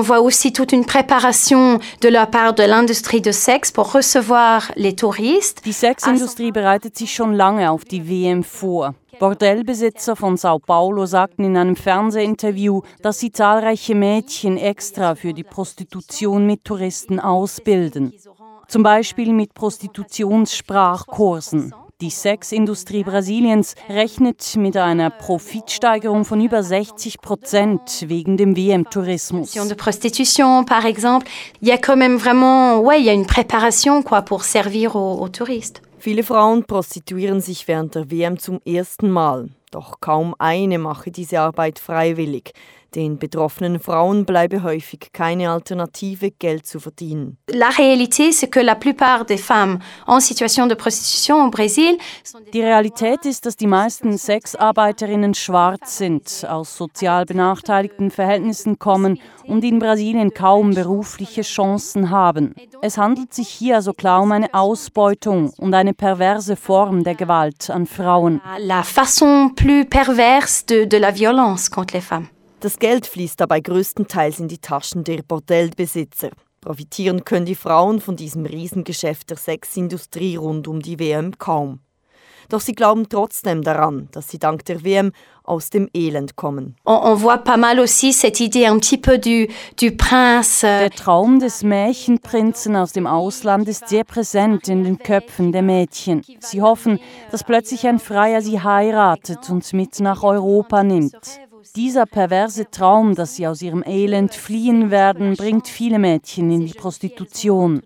on voit aussi toute une préparation de la part de l'industrie de sexe pour recevoir les touristes. Die Sexindustrie bereitet sich schon lange auf die WM vor. Bordellbesitzer von Sao Paulo sagten in einem Fernsehinterview, dass sie zahlreiche Mädchen extra für die Prostitution mit Touristen ausbilden. Zum Beispiel mit Prostitutionssprachkursen. Die Sexindustrie Brasiliens rechnet mit einer Profitsteigerung von über 60 Prozent wegen dem WM-Tourismus. De prostitution, par exemple, il y a quand même vraiment, ouais, il y a une préparation quoi pour servir aux, aux touristes. Viele Frauen prostituieren sich während der WM zum ersten Mal. Doch kaum eine mache diese Arbeit freiwillig. Den betroffenen Frauen bleibe häufig keine Alternative, Geld zu verdienen. Die Realität ist, dass die meisten Sexarbeiterinnen schwarz sind, aus sozial benachteiligten Verhältnissen kommen und in Brasilien kaum berufliche Chancen haben. Es handelt sich hier also klar um eine Ausbeutung und eine perverse Form der Gewalt an Frauen. la façon plus perverse de, de la violence contre les femmes. Das Geld fließt dabei größtenteils in die Taschen der Bordellbesitzer. Profitieren können die Frauen von diesem Riesengeschäft der Sexindustrie rund um die WM kaum. Doch sie glauben trotzdem daran, dass sie dank der WM aus dem Elend kommen. On, on voit pas mal aussi cette idée un petit peu du, du prince. Der Traum des Märchenprinzen aus dem Ausland ist sehr präsent in den Köpfen der Mädchen. Sie hoffen, dass plötzlich ein Freier sie heiratet und mit nach Europa nimmt. Dieser perverse Traum, dass sie aus ihrem Elend fliehen werden, bringt viele Mädchen in die Prostitution.